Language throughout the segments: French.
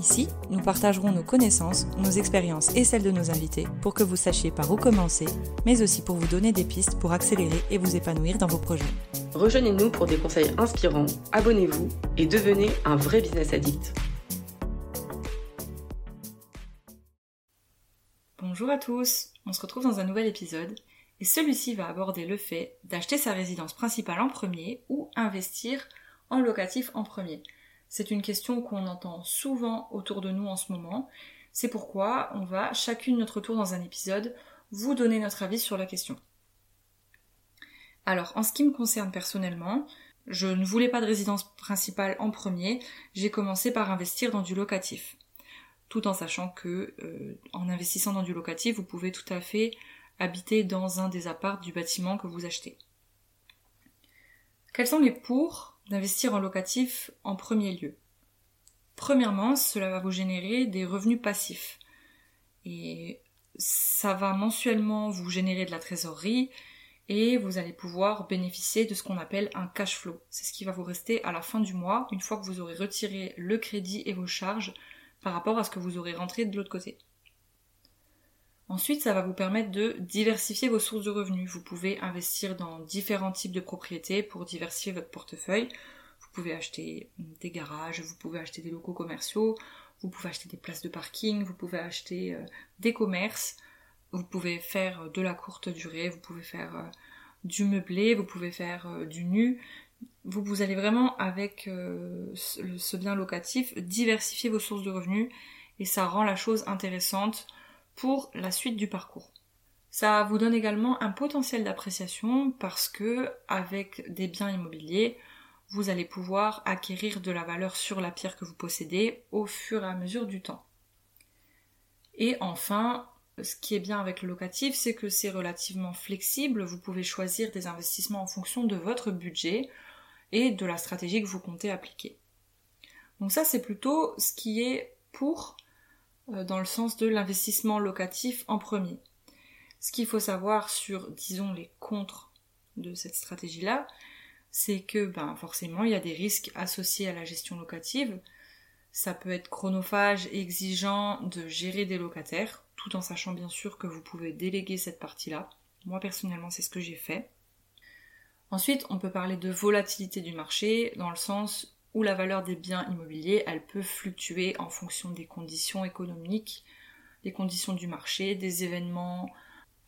Ici, nous partagerons nos connaissances, nos expériences et celles de nos invités pour que vous sachiez par où commencer, mais aussi pour vous donner des pistes pour accélérer et vous épanouir dans vos projets. Rejoignez-nous pour des conseils inspirants, abonnez-vous et devenez un vrai business addict. Bonjour à tous, on se retrouve dans un nouvel épisode et celui-ci va aborder le fait d'acheter sa résidence principale en premier ou investir en locatif en premier. C'est une question qu'on entend souvent autour de nous en ce moment. C'est pourquoi on va chacune notre tour dans un épisode vous donner notre avis sur la question. Alors, en ce qui me concerne personnellement, je ne voulais pas de résidence principale en premier, j'ai commencé par investir dans du locatif tout en sachant que euh, en investissant dans du locatif, vous pouvez tout à fait habiter dans un des apparts du bâtiment que vous achetez. Quels sont les pour d'investir en locatif en premier lieu Premièrement, cela va vous générer des revenus passifs. Et ça va mensuellement vous générer de la trésorerie et vous allez pouvoir bénéficier de ce qu'on appelle un cash flow. C'est ce qui va vous rester à la fin du mois, une fois que vous aurez retiré le crédit et vos charges par rapport à ce que vous aurez rentré de l'autre côté. Ensuite, ça va vous permettre de diversifier vos sources de revenus. Vous pouvez investir dans différents types de propriétés pour diversifier votre portefeuille. Vous pouvez acheter des garages, vous pouvez acheter des locaux commerciaux, vous pouvez acheter des places de parking, vous pouvez acheter euh, des commerces, vous pouvez faire euh, de la courte durée, vous pouvez faire euh, du meublé, vous pouvez faire du nu vous, vous allez vraiment, avec ce, bien locatif, diversifier vos sources de revenus et ça rend la chose intéressante pour la suite du parcours. Ça vous donne également un potentiel d'appréciation parce que avec des biens immobiliers, vous allez pouvoir acquérir de la valeur sur la pierre que vous possédez au fur et à mesure du temps. Et enfin, ce qui est bien avec le locatif, c'est que c'est relativement flexible. Vous pouvez choisir des investissements en fonction de votre budget et de la stratégie que vous comptez appliquer. Donc ça, c'est plutôt ce qui est pour dans le sens de l'investissement locatif en premier. Ce qu'il faut savoir sur, disons, les contres de cette stratégie-là, c'est que ben, forcément, il y a des risques associés à la gestion locative. Ça peut être chronophage et exigeant de gérer des locataires, tout en sachant bien sûr que vous pouvez déléguer cette partie-là. Moi personnellement, c'est ce que j'ai fait. Ensuite, on peut parler de volatilité du marché dans le sens où la valeur des biens immobiliers, elle peut fluctuer en fonction des conditions économiques, des conditions du marché, des événements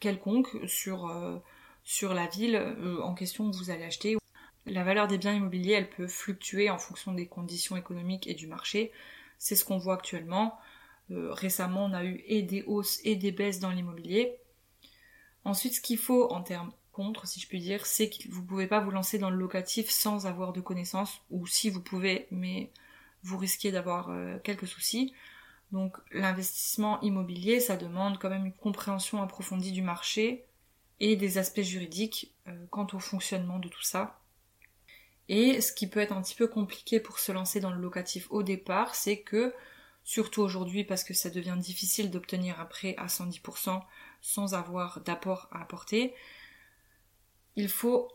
quelconques sur, euh, sur la ville euh, en question que vous allez acheter. La valeur des biens immobiliers, elle peut fluctuer en fonction des conditions économiques et du marché. C'est ce qu'on voit actuellement. Euh, récemment, on a eu et des hausses et des baisses dans l'immobilier. Ensuite, ce qu'il faut en termes contre, si je puis dire, c'est que vous pouvez pas vous lancer dans le locatif sans avoir de connaissances, ou si vous pouvez, mais vous risquez d'avoir euh, quelques soucis. Donc l'investissement immobilier, ça demande quand même une compréhension approfondie du marché et des aspects juridiques euh, quant au fonctionnement de tout ça. Et ce qui peut être un petit peu compliqué pour se lancer dans le locatif au départ, c'est que, surtout aujourd'hui parce que ça devient difficile d'obtenir un prêt à 110% sans avoir d'apport à apporter, il faut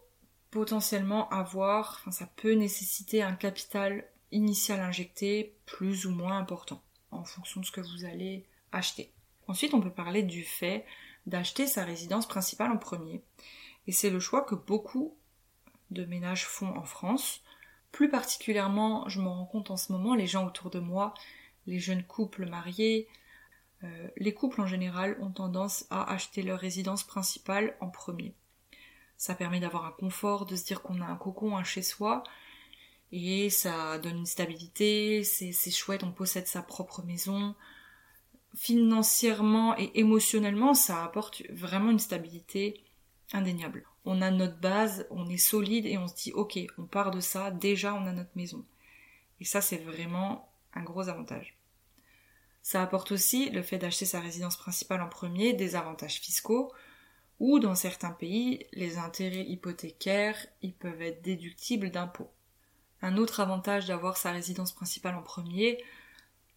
potentiellement avoir, enfin ça peut nécessiter un capital initial injecté plus ou moins important en fonction de ce que vous allez acheter. Ensuite, on peut parler du fait d'acheter sa résidence principale en premier. Et c'est le choix que beaucoup de ménages font en France. Plus particulièrement, je me rends compte en ce moment, les gens autour de moi, les jeunes couples mariés, euh, les couples en général ont tendance à acheter leur résidence principale en premier. Ça permet d'avoir un confort, de se dire qu'on a un cocon, un chez soi. Et ça donne une stabilité, c'est chouette, on possède sa propre maison. Financièrement et émotionnellement, ça apporte vraiment une stabilité indéniable. On a notre base, on est solide et on se dit ok, on part de ça, déjà on a notre maison. Et ça c'est vraiment un gros avantage. Ça apporte aussi le fait d'acheter sa résidence principale en premier des avantages fiscaux, ou dans certains pays, les intérêts hypothécaires, ils peuvent être déductibles d'impôts. Un autre avantage d'avoir sa résidence principale en premier,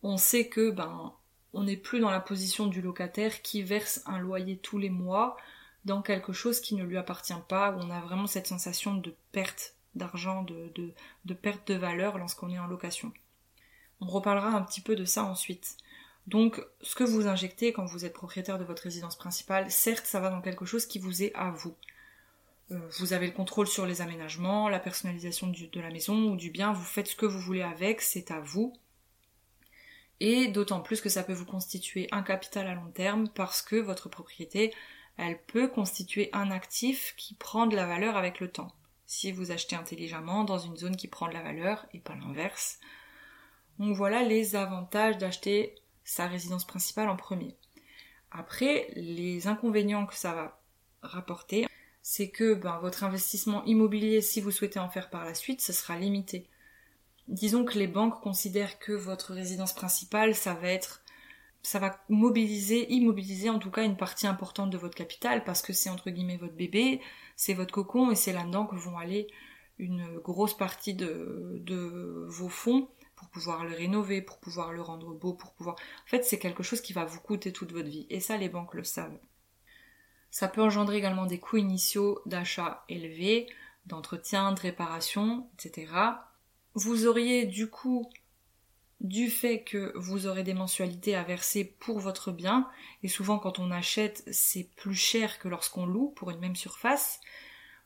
on sait que ben on n'est plus dans la position du locataire qui verse un loyer tous les mois dans quelque chose qui ne lui appartient pas, où on a vraiment cette sensation de perte d'argent, de, de, perte de valeur lorsqu'on est en location. On reparlera un petit peu de ça ensuite. Donc, ce que vous injectez quand vous êtes propriétaire de votre résidence principale, certes, ça va dans quelque chose qui vous est à vous. Euh, vous avez le contrôle sur les aménagements, la personnalisation de la maison ou du bien, vous faites ce que vous voulez avec, c'est à vous. Et d'autant plus que ça peut vous constituer un capital à long terme parce que votre propriété, elle peut constituer un actif qui prend de la valeur avec le temps. Si vous achetez intelligemment dans une zone qui prend de la valeur et pas l'inverse. Donc voilà les avantages d'acheter sa résidence principale en premier. Après, les inconvénients que ça va rapporter, c'est que ben, votre investissement immobilier, si vous souhaitez en faire par la suite, ce sera limité disons que les banques considèrent que votre résidence principale, ça va être ça va mobiliser, immobiliser en tout cas une partie importante de votre capital parce que c'est entre guillemets votre bébé, c'est votre cocon et c'est là-dedans que vont aller une grosse partie de, de vos fonds pour pouvoir le rénover, pour pouvoir le rendre beau, pour pouvoir... En fait, c'est quelque chose qui va vous coûter toute votre vie. Et ça, les banques le savent. Ça peut engendrer également des coûts initiaux d'achat élevés, d'entretien, de réparation, etc vous auriez du coup du fait que vous aurez des mensualités à verser pour votre bien, et souvent quand on achète c'est plus cher que lorsqu'on loue pour une même surface,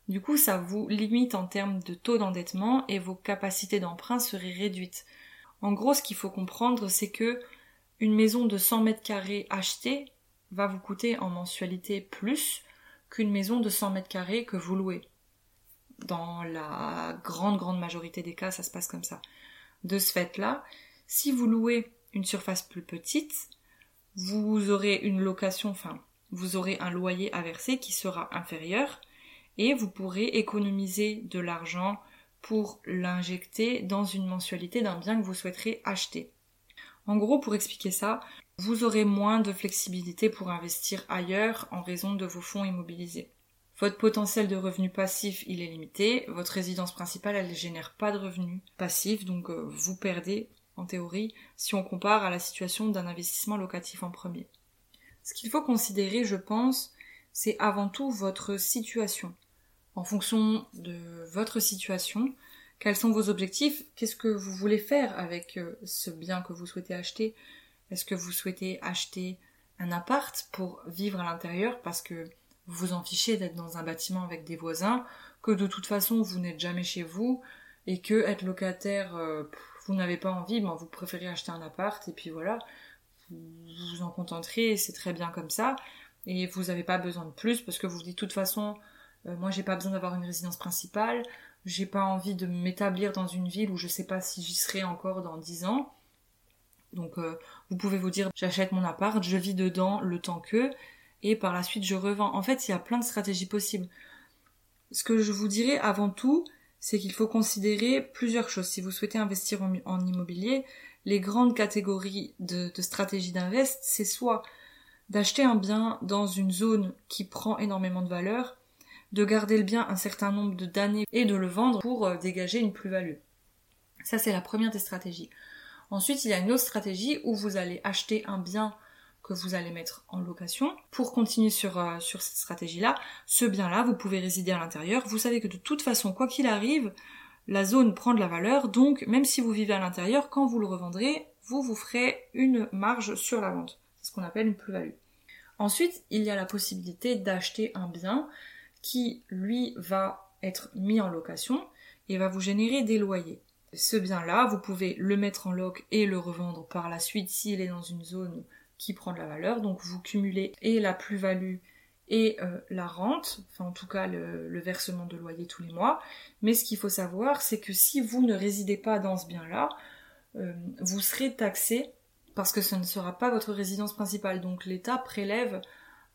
du coup ça vous limite en termes de taux d'endettement et vos capacités d'emprunt seraient réduites. En gros ce qu'il faut comprendre c'est que une maison de 100 mètres carrés achetée va vous coûter en mensualité plus qu'une maison de 100 mètres carrés que vous louez dans la grande grande majorité des cas, ça se passe comme ça. De ce fait-là, si vous louez une surface plus petite, vous aurez une location, enfin, vous aurez un loyer à verser qui sera inférieur et vous pourrez économiser de l'argent pour l'injecter dans une mensualité d'un bien que vous souhaiterez acheter. En gros, pour expliquer ça, vous aurez moins de flexibilité pour investir ailleurs en raison de vos fonds immobilisés. Votre potentiel de revenus passifs, il est limité. Votre résidence principale, elle ne génère pas de revenus passifs, donc euh, vous perdez, en théorie, si on compare à la situation d'un investissement locatif en premier. Ce qu'il faut considérer, je pense, c'est avant tout votre situation. En fonction de votre situation, quels sont vos objectifs? Qu'est-ce que vous voulez faire avec euh, ce bien que vous souhaitez acheter? Est-ce que vous souhaitez acheter un appart pour vivre à l'intérieur parce que vous vous en fichez d'être dans un bâtiment avec des voisins, que de toute façon vous n'êtes jamais chez vous, et que être locataire, euh, vous n'avez pas envie, ben vous préférez acheter un appart, et puis voilà, vous vous en contenterez, c'est très bien comme ça, et vous n'avez pas besoin de plus, parce que vous vous dites de toute façon, euh, moi j'ai pas besoin d'avoir une résidence principale, j'ai pas envie de m'établir dans une ville où je sais pas si j'y serai encore dans dix ans, donc euh, vous pouvez vous dire j'achète mon appart, je vis dedans le temps que, et par la suite je revends. En fait, il y a plein de stratégies possibles. Ce que je vous dirais avant tout, c'est qu'il faut considérer plusieurs choses. Si vous souhaitez investir en, immobilier, les grandes catégories de, de stratégies d'invest, c'est soit d'acheter un bien dans une zone qui prend énormément de valeur, de garder le bien un certain nombre d'années et de le vendre pour euh, dégager une plus-value. Ça, c'est la première des stratégies. Ensuite, il y a une autre stratégie où vous allez acheter un bien que vous allez mettre en location. Pour continuer sur, euh, sur cette stratégie-là, ce bien-là, vous pouvez résider à l'intérieur. Vous savez que de toute façon, quoi qu'il arrive, la zone prend de la valeur, donc même si vous vivez à l'intérieur, quand vous le revendrez, vous vous ferez une marge sur la vente. C'est ce qu'on appelle une plus-value. Ensuite, il y a la possibilité d'acheter un bien qui, lui, va être mis en location et va vous générer des loyers. Ce bien-là, vous pouvez le mettre en loc et le revendre par la suite s'il est dans une zone qui prend de la valeur. Donc vous cumulez et la plus-value et euh, la rente, enfin en tout cas le, versement de loyer tous les mois. Mais ce qu'il faut savoir, c'est que si vous ne résidez pas dans ce bien-là, euh, vous serez taxé parce que ce ne sera pas votre résidence principale. Donc l'État prélève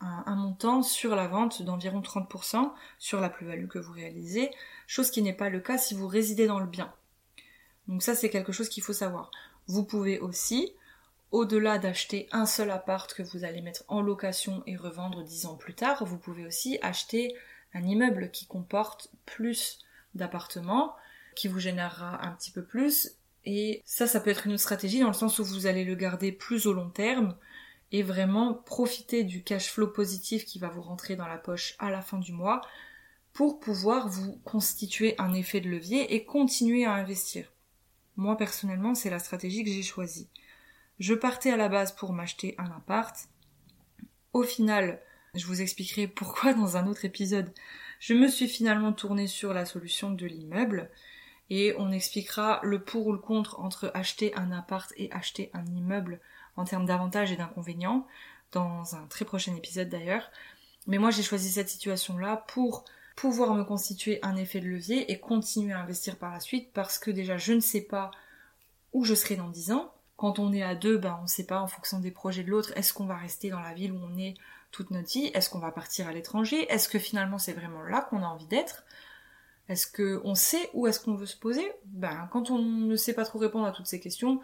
un, montant sur la vente d'environ 30% sur la plus-value que vous réalisez, chose qui n'est pas le cas si vous résidez dans le bien. Donc ça c'est quelque chose qu'il faut savoir. Vous pouvez aussi au-delà d'acheter un seul appart que vous allez mettre en location et revendre dix ans plus tard, vous pouvez aussi acheter un immeuble qui comporte plus d'appartements qui vous générera un petit peu plus. Et ça, ça peut être une stratégie dans le sens où vous allez le garder plus au long terme et vraiment profiter du cash flow positif qui va vous rentrer dans la poche à la fin du mois pour pouvoir vous constituer un effet de levier et continuer à investir. Moi personnellement, c'est la stratégie que j'ai choisie. Je partais à la base pour m'acheter un appart. Au final, je vous expliquerai pourquoi dans un autre épisode, je me suis finalement tournée sur la solution de l'immeuble et on expliquera le pour ou le contre entre acheter un appart et acheter un immeuble en termes d'avantages et d'inconvénients dans un très prochain épisode d'ailleurs. Mais moi j'ai choisi cette situation-là pour pouvoir me constituer un effet de levier et continuer à investir par la suite parce que déjà je ne sais pas où je serai dans 10 ans. Quand on est à deux, ben on ne sait pas en fonction des projets de l'autre, est-ce qu'on va rester dans la ville où on est toute notre vie? Est-ce qu'on va partir à l'étranger? Est-ce que finalement c'est vraiment là qu'on a envie d'être? Est-ce qu'on sait où est-ce qu'on veut se poser? Ben quand on ne sait pas trop répondre à toutes ces questions,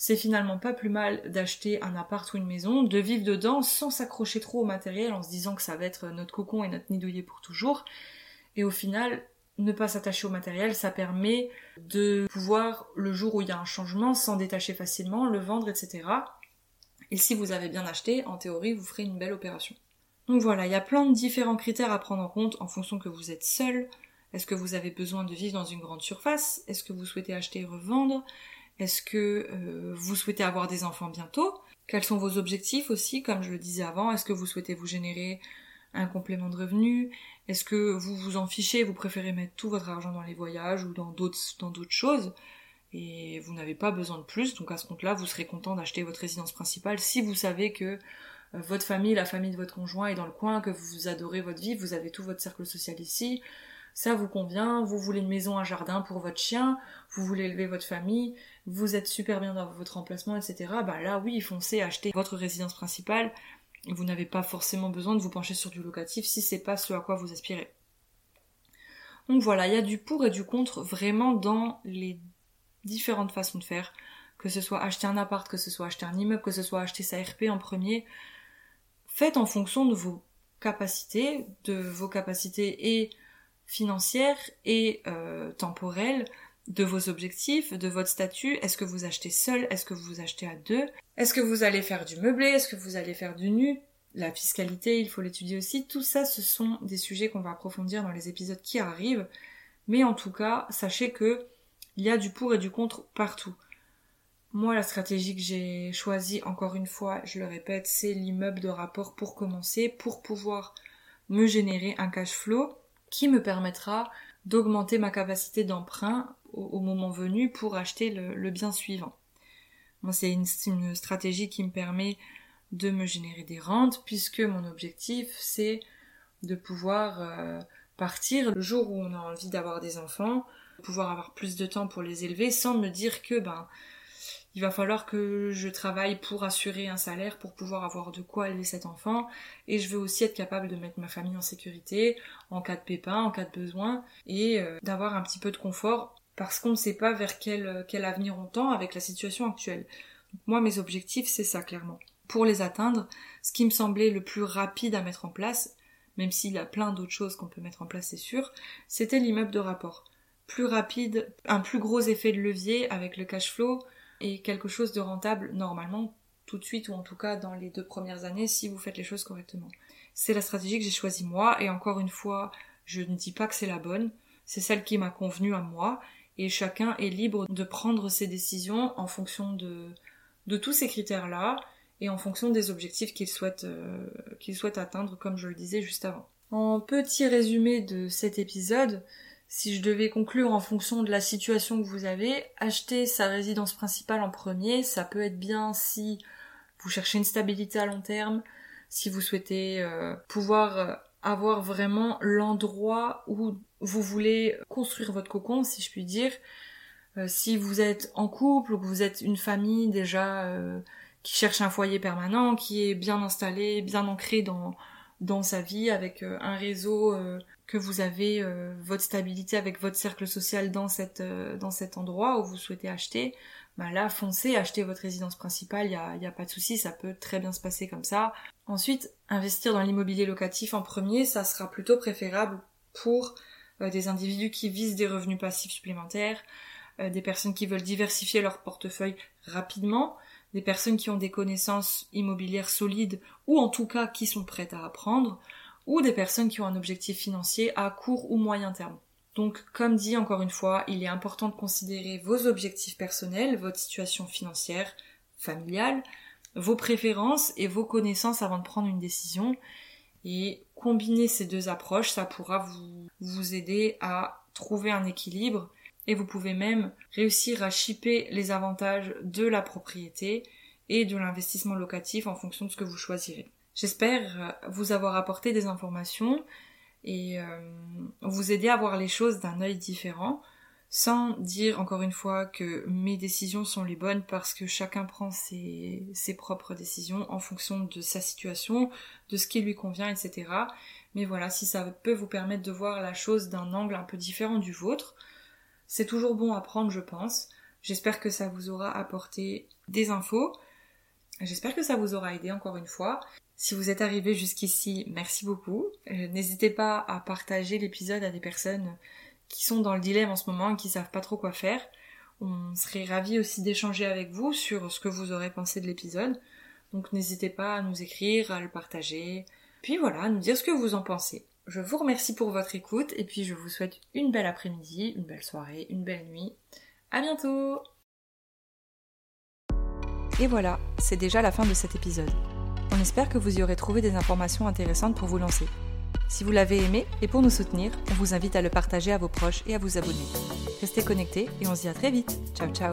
c'est finalement pas plus mal d'acheter un appart ou une maison, de vivre dedans sans s'accrocher trop au matériel en se disant que ça va être notre cocon et notre nid douillet pour toujours. Et au final, ne pas s'attacher au matériel, ça permet de pouvoir, le jour où il y a un changement, s'en détacher facilement, le vendre, etc. Et si vous avez bien acheté, en théorie, vous ferez une belle opération. Donc voilà, il y a plein de différents critères à prendre en compte en fonction que vous êtes seul. Est-ce que vous avez besoin de vivre dans une grande surface? Est-ce que vous souhaitez acheter et revendre? Est-ce que euh, vous souhaitez avoir des enfants bientôt? Quels sont vos objectifs aussi, comme je le disais avant Est-ce que vous souhaitez vous générer un complément de revenu? Est-ce que vous vous en fichez? Vous préférez mettre tout votre argent dans les voyages ou dans d'autres dans d'autres choses? Et vous n'avez pas besoin de plus. Donc à ce compte-là, vous serez content d'acheter votre résidence principale si vous savez que euh, votre famille, la famille de votre conjoint est dans le coin, que vous adorez votre vie, vous avez tout votre cercle social ici. Ça vous convient, vous voulez une maison, un jardin pour votre chien, vous voulez élever votre famille, vous êtes super bien dans votre emplacement, etc. Bah là oui, foncez acheter votre résidence principale. Vous n'avez pas forcément besoin de vous pencher sur du locatif si c'est pas ce à quoi vous aspirez. Donc voilà, il y a du pour et du contre vraiment dans les différentes façons de faire, que ce soit acheter un appart, que ce soit acheter un immeuble, que ce soit acheter sa RP en premier. Faites en fonction de vos capacités, de vos capacités et financières et euh, temporelles, de vos objectifs, de votre statut. Est-ce que vous achetez seul? Est-ce que vous achetez à deux? Est-ce que vous allez faire du meublé? Est-ce que vous allez faire du nu? La fiscalité, il faut l'étudier aussi. Tout ça, ce sont des sujets qu'on va approfondir dans les épisodes qui arrivent. Mais en tout cas, sachez que il y a du pour et du contre partout. Moi, la stratégie que j'ai choisie, encore une fois, je le répète, c'est l'immeuble de rapport pour commencer, pour pouvoir me générer un cash flow qui me permettra d'augmenter ma capacité d'emprunt au, moment venu pour acheter le, bien suivant. C'est une, stratégie qui me permet de me générer des rentes puisque mon objectif c'est de pouvoir euh, partir le jour où on a envie d'avoir des enfants pouvoir avoir plus de temps pour les élever sans me dire que ben il va falloir que je travaille pour assurer un salaire pour pouvoir avoir de quoi élever cet enfant et je veux aussi être capable de mettre ma famille en sécurité en cas de pépin, en cas de besoin et euh, d'avoir un petit peu de confort parce qu'on ne sait pas vers quel, quel avenir on tend avec la situation actuelle. moi mes objectifs c'est ça clairement. Pour les atteindre, ce qui me semblait le plus rapide à mettre en place, même s'il y a plein d'autres choses qu'on peut mettre en place c'est sûr, c'était l'immeuble de rapport plus rapide, un plus gros effet de levier avec le cash flow et quelque chose de rentable normalement tout de suite ou en tout cas dans les deux premières années si vous faites les choses correctement. C'est la stratégie que j'ai choisie moi et encore une fois, je ne dis pas que c'est la bonne, c'est celle qui m'a convenu à moi et chacun est libre de prendre ses décisions en fonction de, tous ces critères-là et en fonction des objectifs qu'il souhaite, euh, qu'il souhaite atteindre comme je le disais juste avant. En petit résumé de cet épisode, si je devais conclure en fonction de la situation que vous avez, acheter sa résidence principale en premier, ça peut être bien si vous cherchez une stabilité à long terme, si vous souhaitez euh, pouvoir euh, avoir vraiment l'endroit où vous voulez construire votre cocon, si je puis dire. Euh, si vous êtes en couple ou que vous êtes une famille déjà qui cherche un foyer permanent, qui est bien installé, bien ancré dans, dans sa vie, avec un réseau que vous avez euh, votre stabilité avec votre cercle social dans, cette, euh, dans cet endroit où vous souhaitez acheter, bah là, foncez, achetez votre résidence principale, il n'y a, y a pas de souci, ça peut très bien se passer comme ça. Ensuite, investir dans l'immobilier locatif en premier, ça sera plutôt préférable pour euh, des individus qui visent des revenus passifs supplémentaires, euh, des personnes qui veulent diversifier leur portefeuille rapidement, des personnes qui ont des connaissances immobilières solides ou en tout cas qui sont prêtes à apprendre, ou des personnes qui ont un objectif financier à court ou moyen terme. Donc, comme dit encore une fois, il est important de considérer vos objectifs personnels, votre situation financière, familiale, vos préférences et vos connaissances avant de prendre une décision. Et combiner ces deux approches, ça pourra vous, aider à trouver un équilibre et vous pouvez même réussir à shipper les avantages de la propriété et de l'investissement locatif en fonction de ce que vous choisirez. J'espère vous avoir apporté des informations et euh, vous aider à voir les choses d'un œil différent sans dire encore une fois que mes décisions sont les bonnes parce que chacun prend ses, ses, propres décisions en fonction de sa situation, de ce qui lui convient, etc. Mais voilà, si ça peut vous permettre de voir la chose d'un angle un peu différent du vôtre, c'est toujours bon à prendre, je pense. J'espère que ça vous aura apporté des infos. J'espère que ça vous aura aidé encore une fois. Si vous êtes arrivé jusqu'ici, merci beaucoup. Euh, n'hésitez pas à partager l'épisode à des personnes qui sont dans le dilemme en ce moment et qui savent pas trop quoi faire. On serait ravis aussi d'échanger avec vous sur ce que vous aurez pensé de l'épisode. Donc n'hésitez pas à nous écrire, à le partager. Puis voilà, à nous dire ce que vous en pensez. Je vous remercie pour votre écoute et puis je vous souhaite une belle après-midi, une belle soirée, une belle nuit. À bientôt Et voilà, c'est déjà la fin de cet épisode. On espère que vous y aurez trouvé des informations intéressantes pour vous lancer. Si vous l'avez aimé et pour nous soutenir, on vous invite à le partager à vos proches et à vous abonner. Restez connectés et on se dit à très vite. Ciao ciao